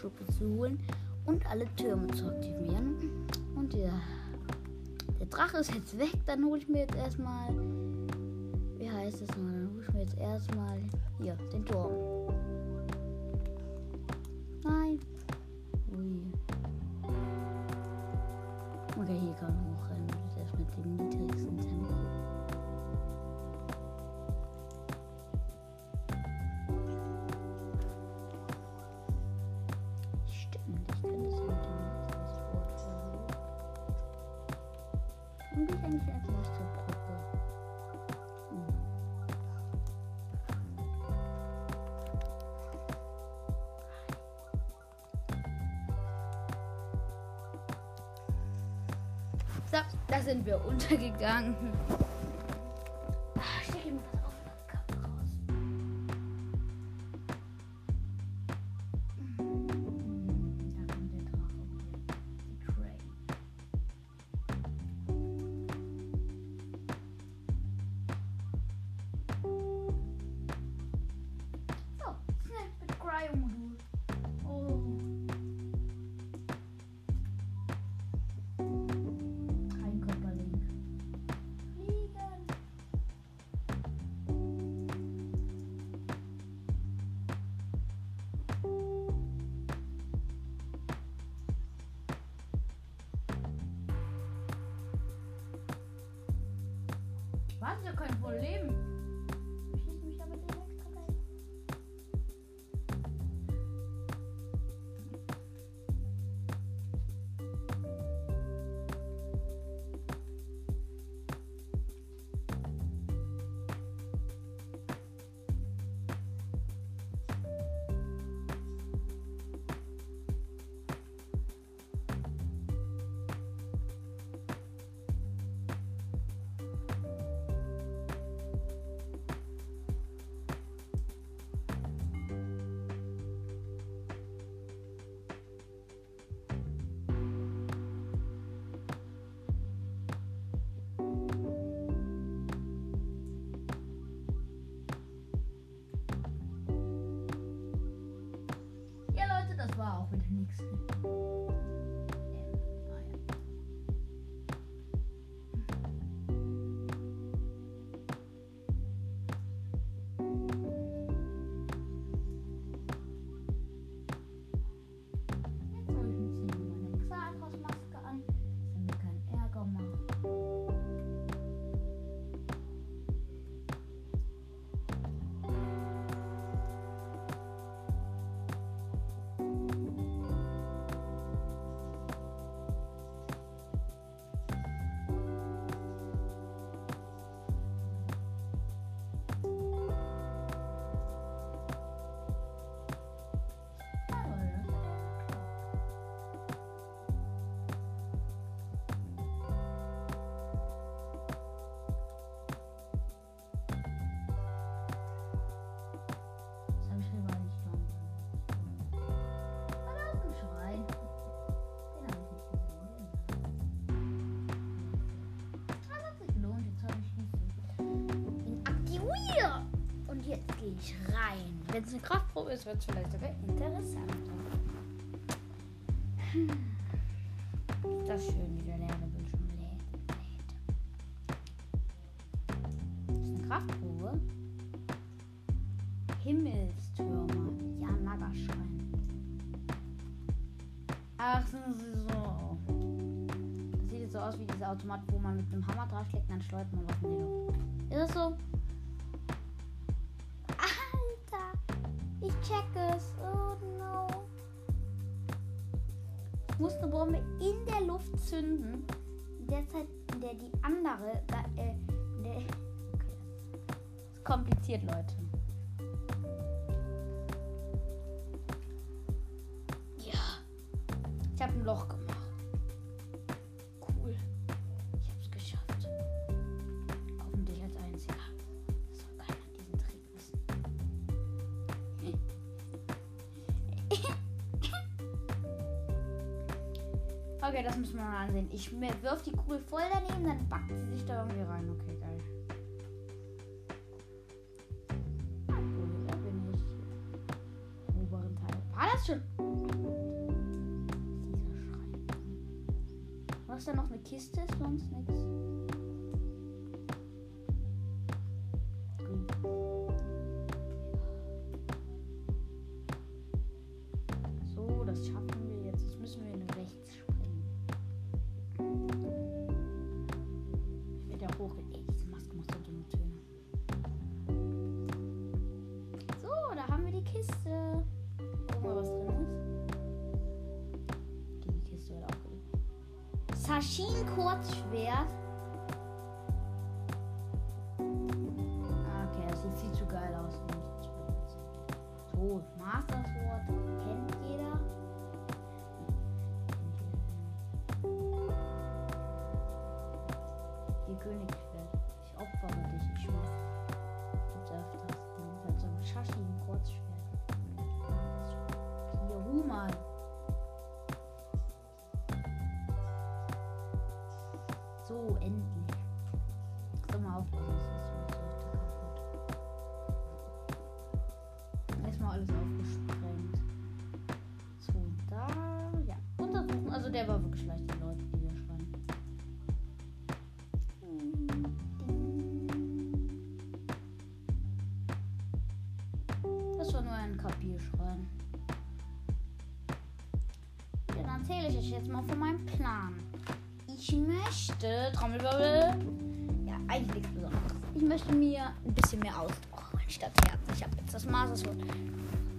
Schuppe zu holen und alle Türme zu aktivieren. Und der, der Drache ist jetzt weg. Dann hole ich mir jetzt erstmal. Wie heißt es noch? Dann hole ich mir jetzt erstmal hier den Turm. Gang. Was? Ja kein Problem. Das war ist, wird es vielleicht sogar interessanter. Hm. Ist das schön, wie der Lernebildschirm lädt. lädt. Ist eine Kraftprobe. Himmelstürmer. Ja, Nagaschrein. Ach, sind sie so. Das sieht jetzt so aus wie dieser Automat, wo man mit einem Hammer draufschlägt und dann schleudert man was in die Luft. Ist das so? Check es. Oh no. Ich muss eine Bombe in der Luft zünden. In der Zeit, in der die andere. Da, äh, der, okay. Das ist kompliziert, Leute. Ja. Ich habe ein Loch gemacht. Ich wirf die Kugel voll daneben, dann backt sie sich da irgendwie rein. Okay, geil. Sashin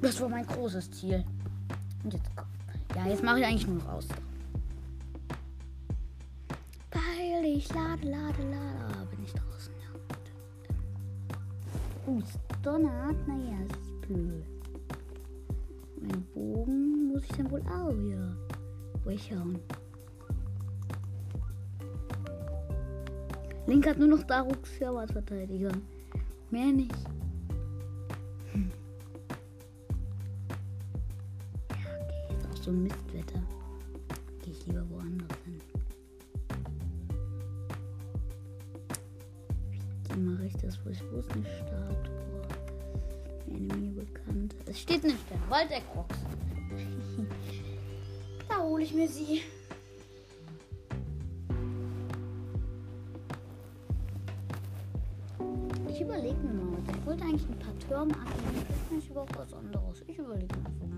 Das war mein großes Ziel. Und jetzt, ja, jetzt mache ich eigentlich nur noch Ausdauer. Weil ich lade, lade, lade. Ah, bin ich draußen, ja. Uh, es donnert. Naja, es ist blöd. Mein Bogen muss ich dann wohl auch wieder durchhauen. Link hat nur noch Darux für als Verteidiger. Mehr nicht. So ein Mistwetter. Gehe ich lieber woanders hin. Wie mache ich das? Wo ist, wo ist eine Statue? Eine mir bekannt. Es steht nicht der Wald der Crocs. da hole ich mir sie. Ich überlege mir mal. Ich wollte eigentlich ein paar Türme abnehmen. Ich nicht über was anderes. Ich überlege mir einfach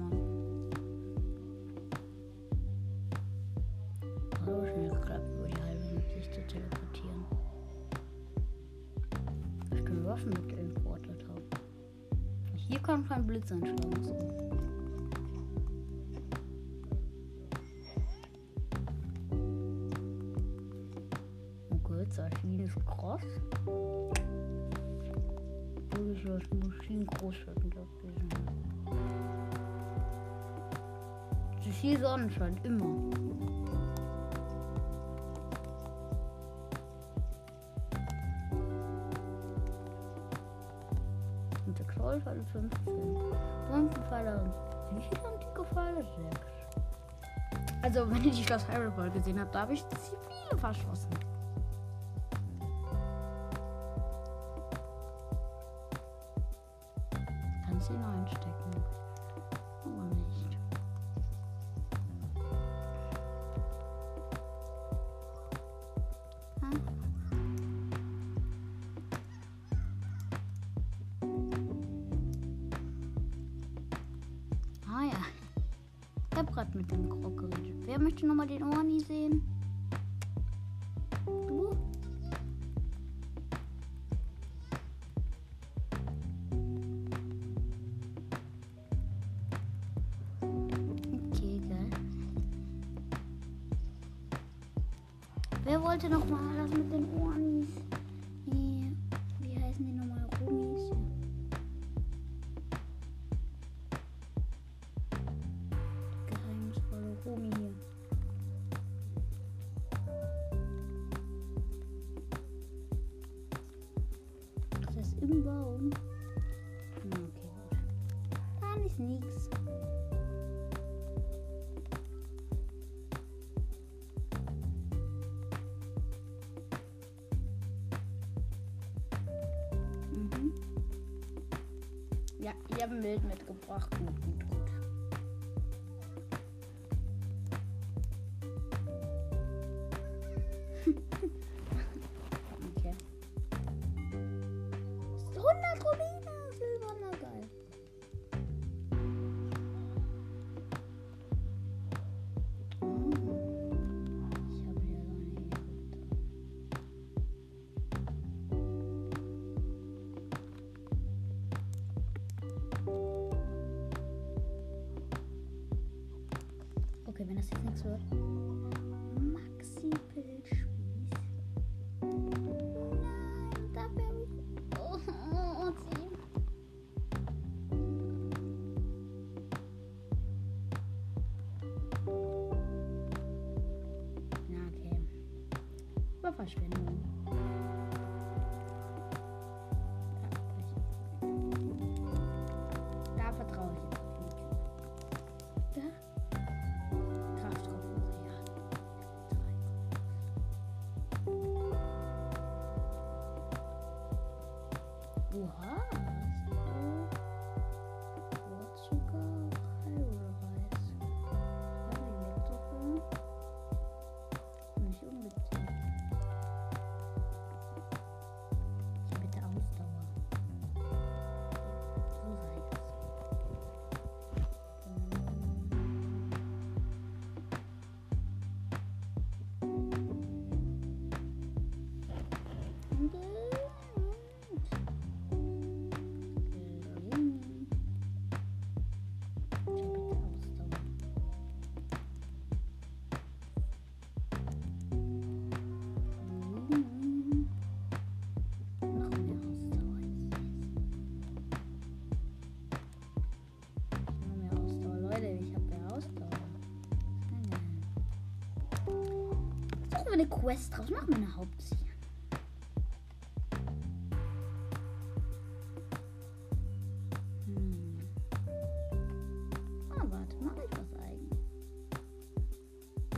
kann kein Blitz einschlagen. So. Okay, Zaschin ist krass. Wirklich was Maschinen groß werden, ich. Zu viel Sonnenschein, immer. Und Knollpfeile 15. Bombenpfeile. Wie viele antike Pfeile? 6. Also, wenn ihr die Schloss Hyrule gesehen habt, da habe ich viele verschossen. Bild mitgebracht. Gut, gut, gut. Quest draus. Machen wir eine Hauptziel. Hm. Ah, warte, mach ich was eigen.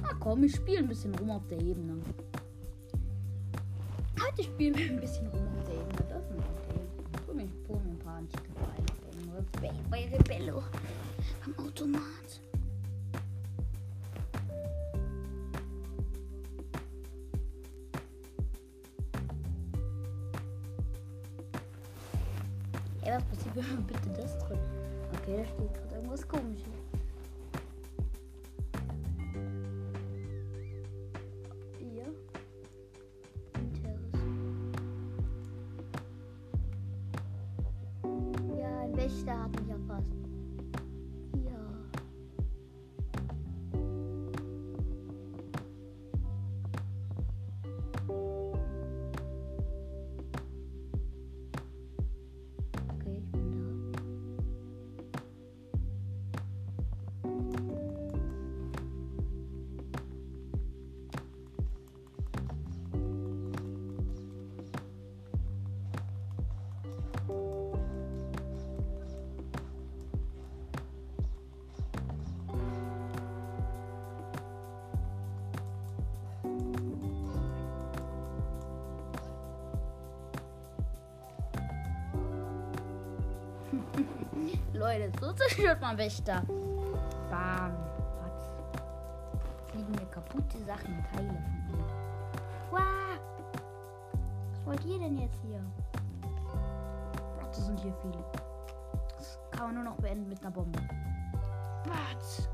Ah, komm, ich spiele ein bisschen rum auf der Ebene. Heute spielen wir ein bisschen rum auf der Ebene. Das ist ein okay. Tu mich, hol mir ein paar antike Pfeile. Bei Rebello. Am Automat. Leute, so zerstört man Wächter. Bam. Was? Fliegen mir kaputte Sachen, Teile von ihm. Wow. Was wollt ihr denn jetzt hier? Das sind hier viele. Das kann man nur noch beenden mit einer Bombe. Was?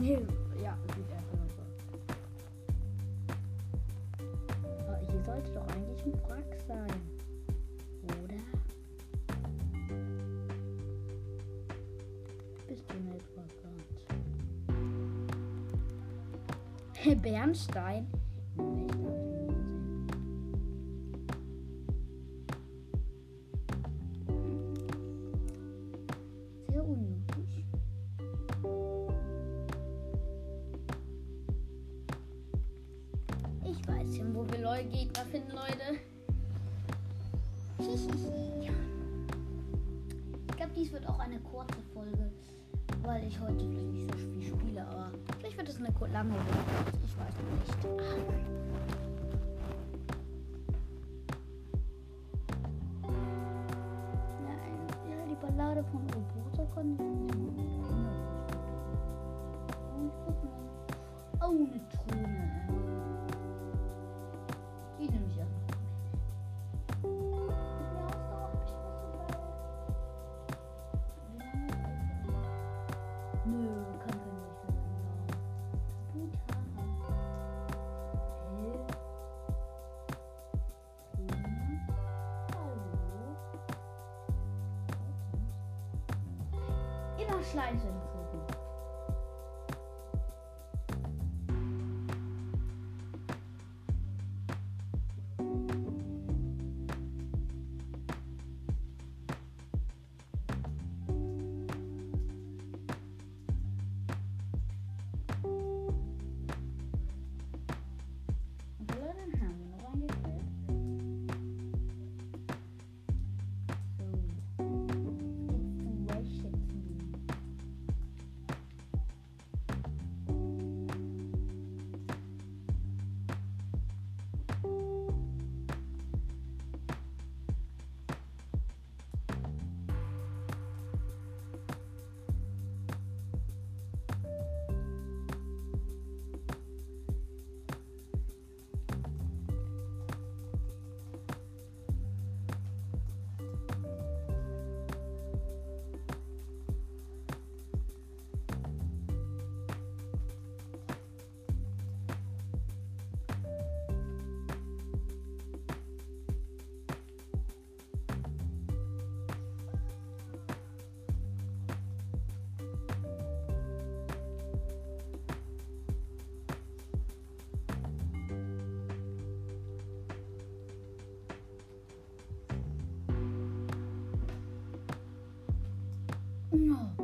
Nee, ja, sieht einfach so aus. Aber hier sollte doch eigentlich ein Wrack sein. Oder? Bist du nicht verkannt? Bernstein. Immer No.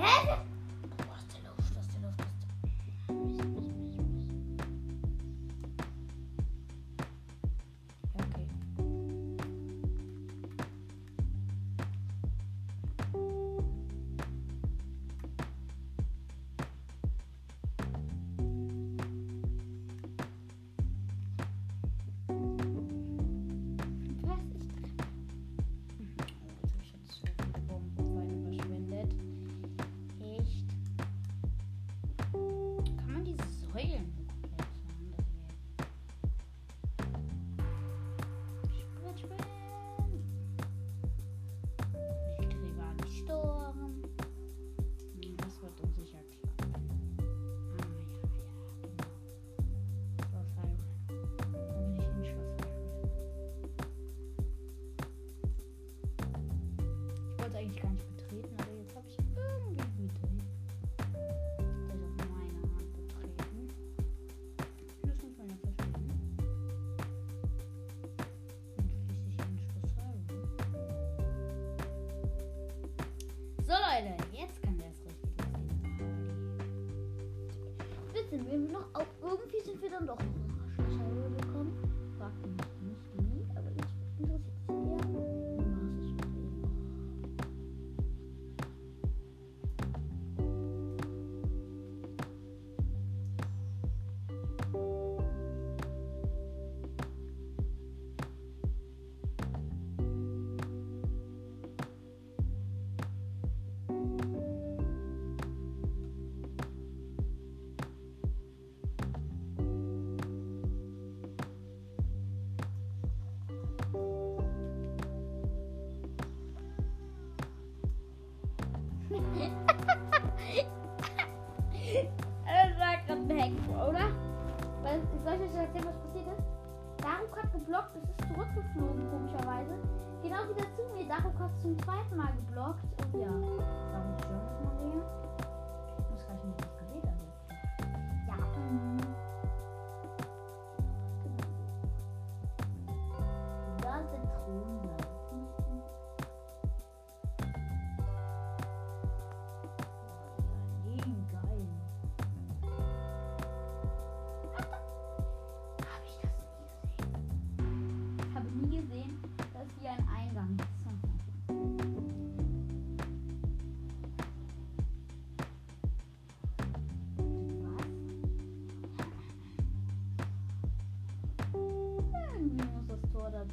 Her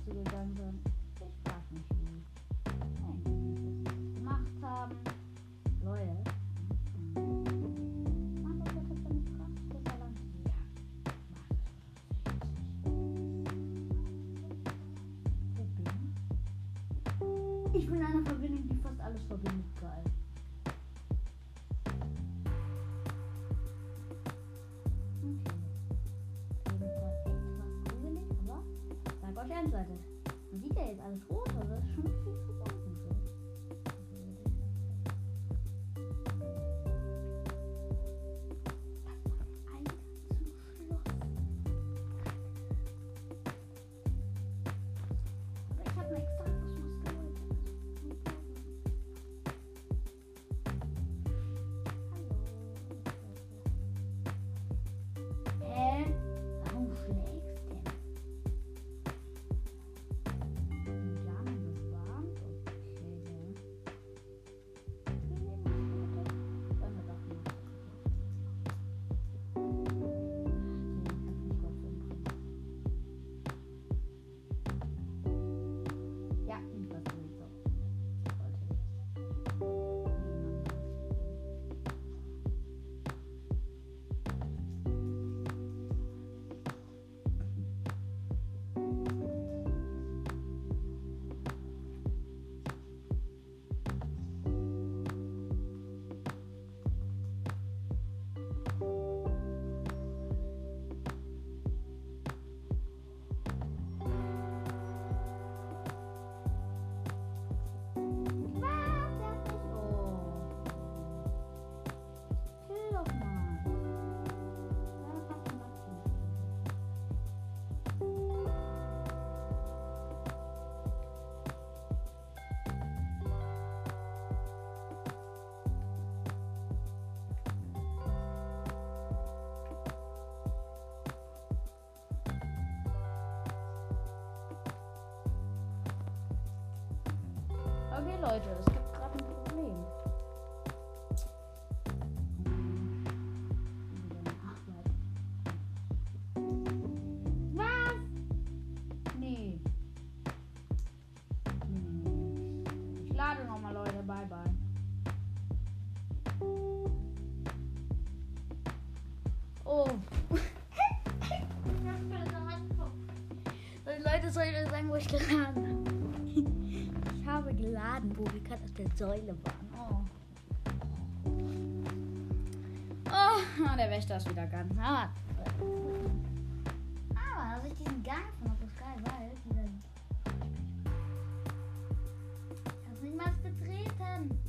这个单子。Leute, es gibt gerade ein Problem. Was? Nee. Hm. Ich lade nochmal, Leute. Bye, bye. Oh. Leute, soll ich euch sagen, wo ich gerade bin? einen Laden, wo wir gerade auf der Säule waren. Oh. oh, der Wächter ist wieder ganz hart. Ah, Aber, dass ich diesen Gang von der Sky weiß, dieser. Kannst nicht mal betreten.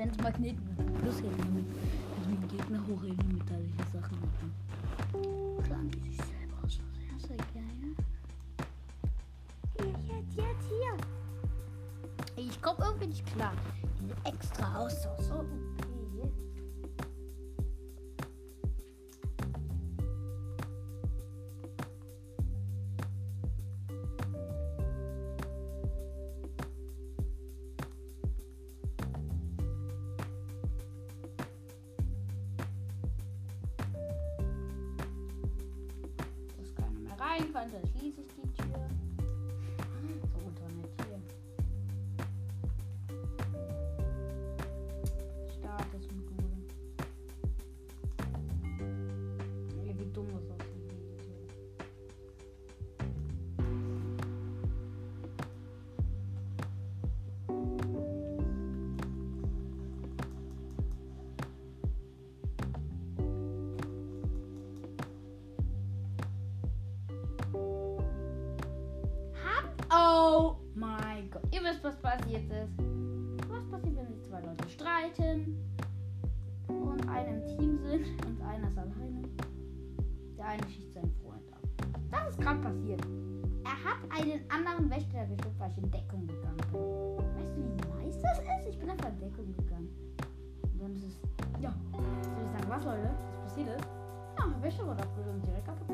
Wenn es Magneten plus damit, also mit Gegner hochheben mit solche Sachen machen. Schlagen die sich selber aus. Das ist ja geil. Hier, jetzt, jetzt, hier. Ich komme irgendwie nicht klar. Diese extra Austausch. Deckung gegangen. Und dann ist es. Ja. Soll ich sagen, was, Leute? Was passiert ist? Ja, Wächter wurde abgeschlossen, direkt kaputt.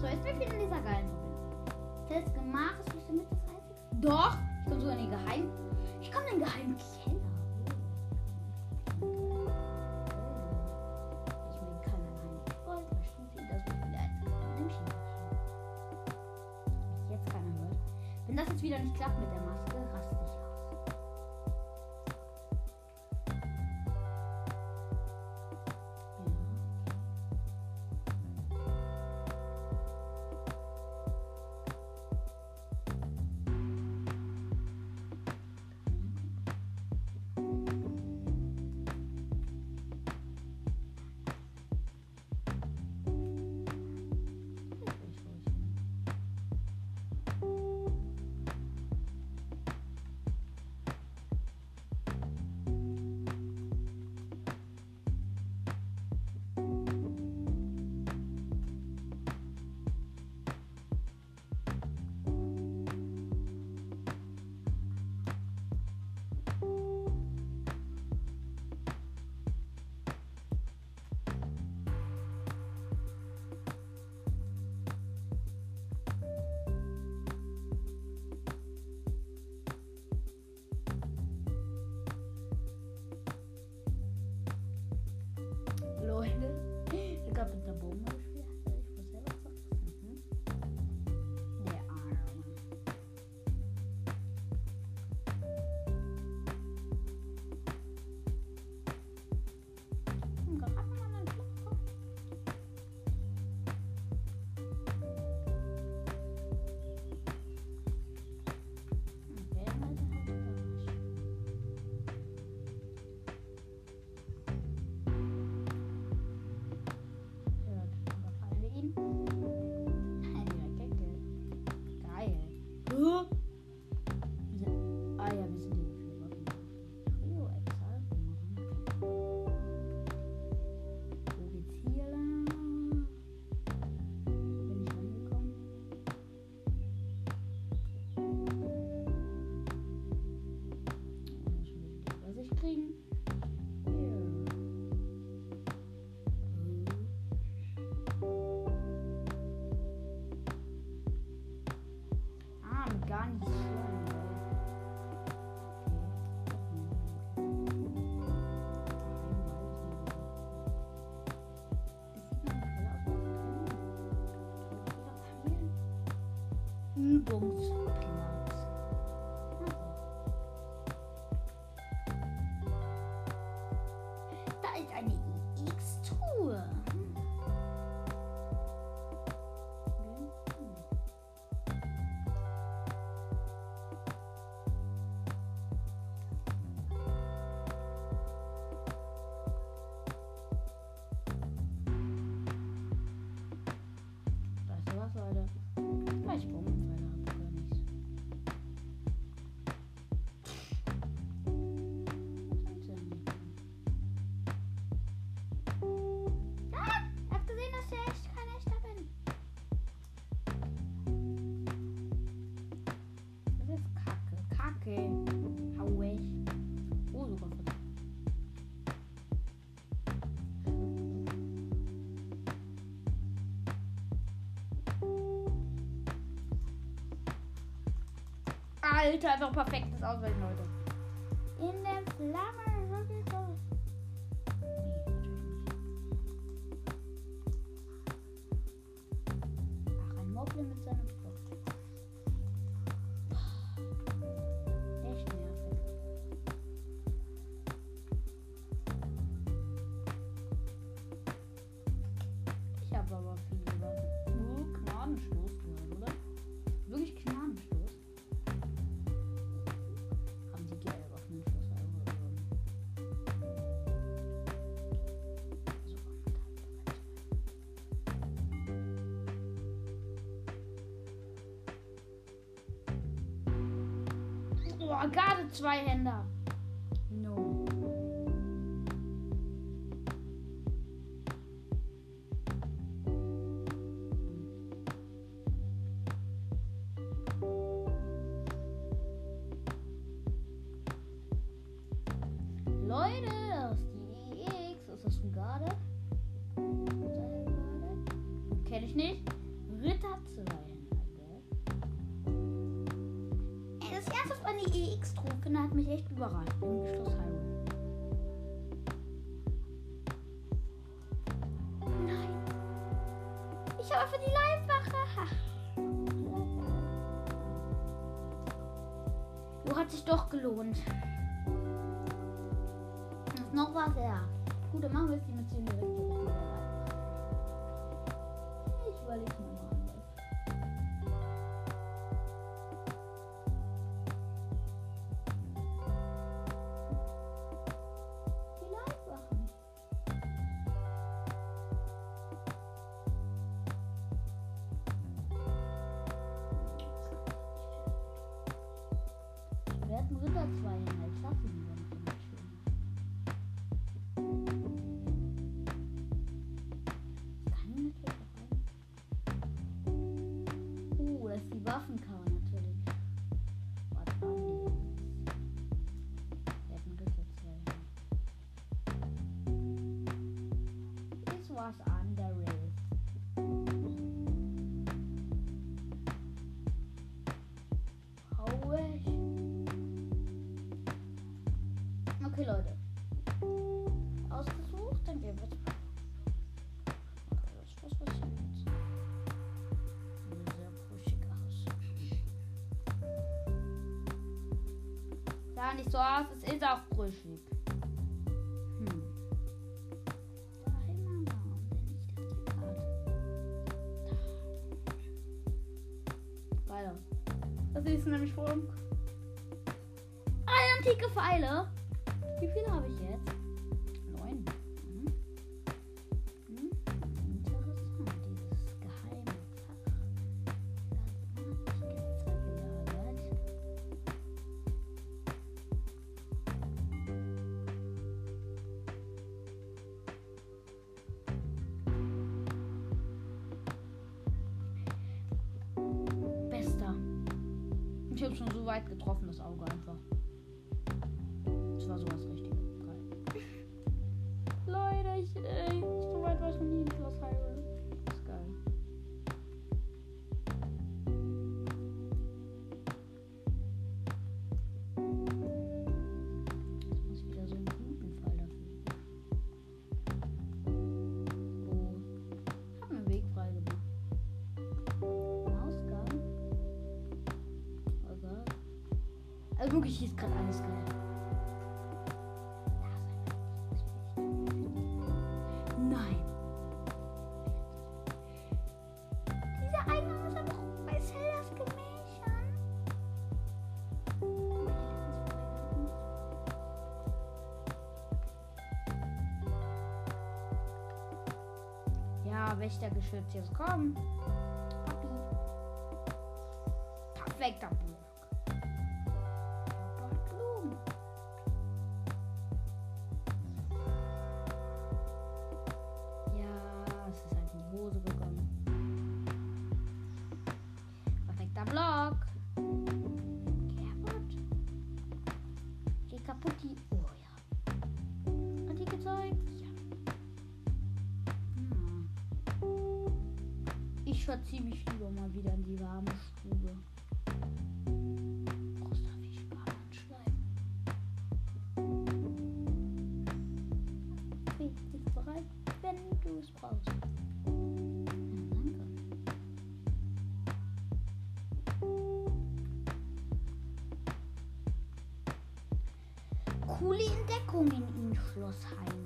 So, jetzt bin ich in dieser geilen Verbindung. Test gemacht, ist bestimmt nicht das einzige. Doch, ich komme sogar in den geheimen. Ich komme in den geheimen Keller. Das? Das jetzt wieder nicht klappt mit der 工资 Alter, einfach perfektes Ausweichen, Leute. Oh, Garde zwei Hände. Leute. Ausgesucht, dann gehen wir nicht so aus. Es ist auch getroffen, das Auge einfach. Okay, hier ist gerade alles geil. Nein. Dieser Eingang ist aber auch bei Sellers Gemächern. Ja, Wächtergeschütz, jetzt komm. Papi. Perfekt. da ziehe mich lieber mal wieder in die warme Stube. coole Entdeckungen in Schloss Heim.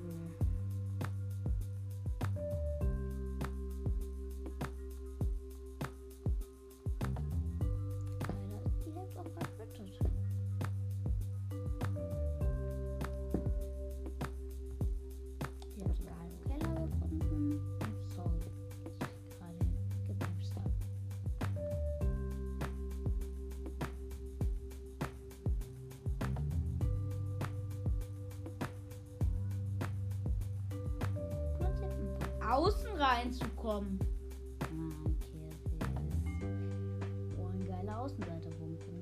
reinzukommen. Ah, okay, okay. Oh, ein geiler Außenseiterbunker.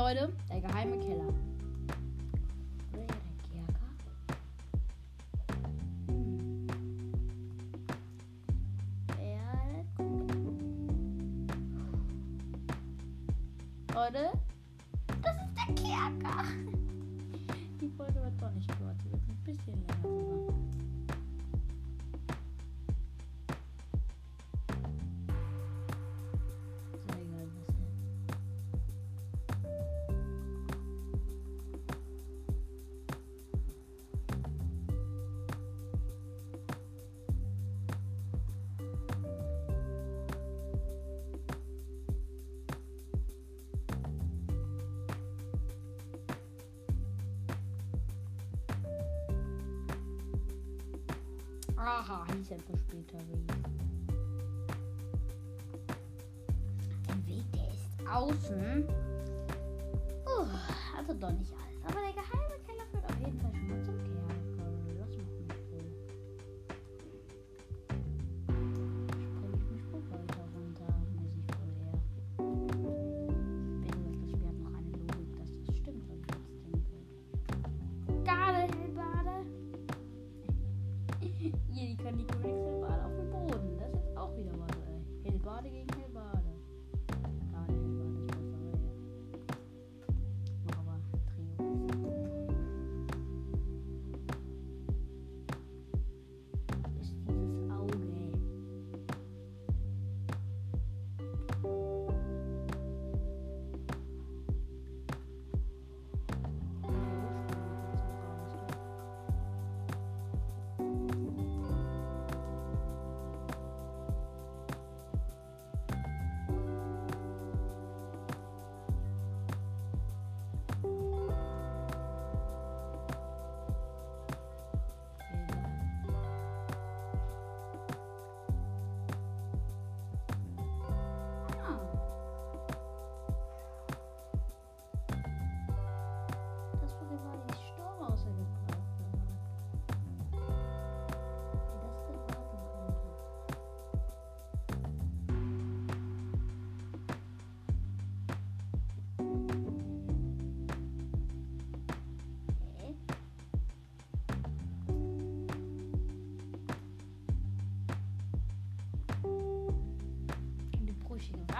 Leute, der geheime Keller. laufen. Uh, also doch nicht alles.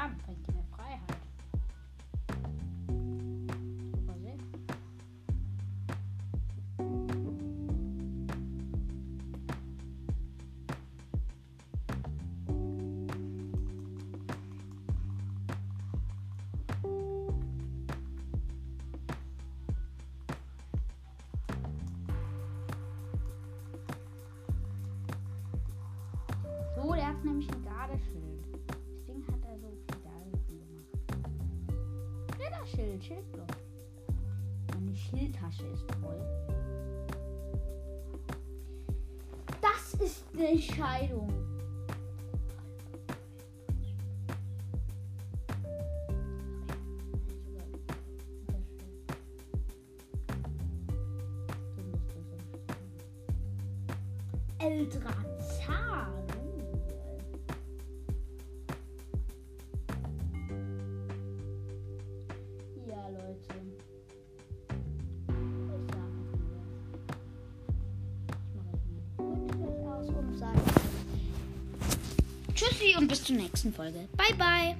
Там пойдем. Schildblock. Meine Schildtasche ist voll. Das ist eine Entscheidung. nächsten Folge. Bye, bye.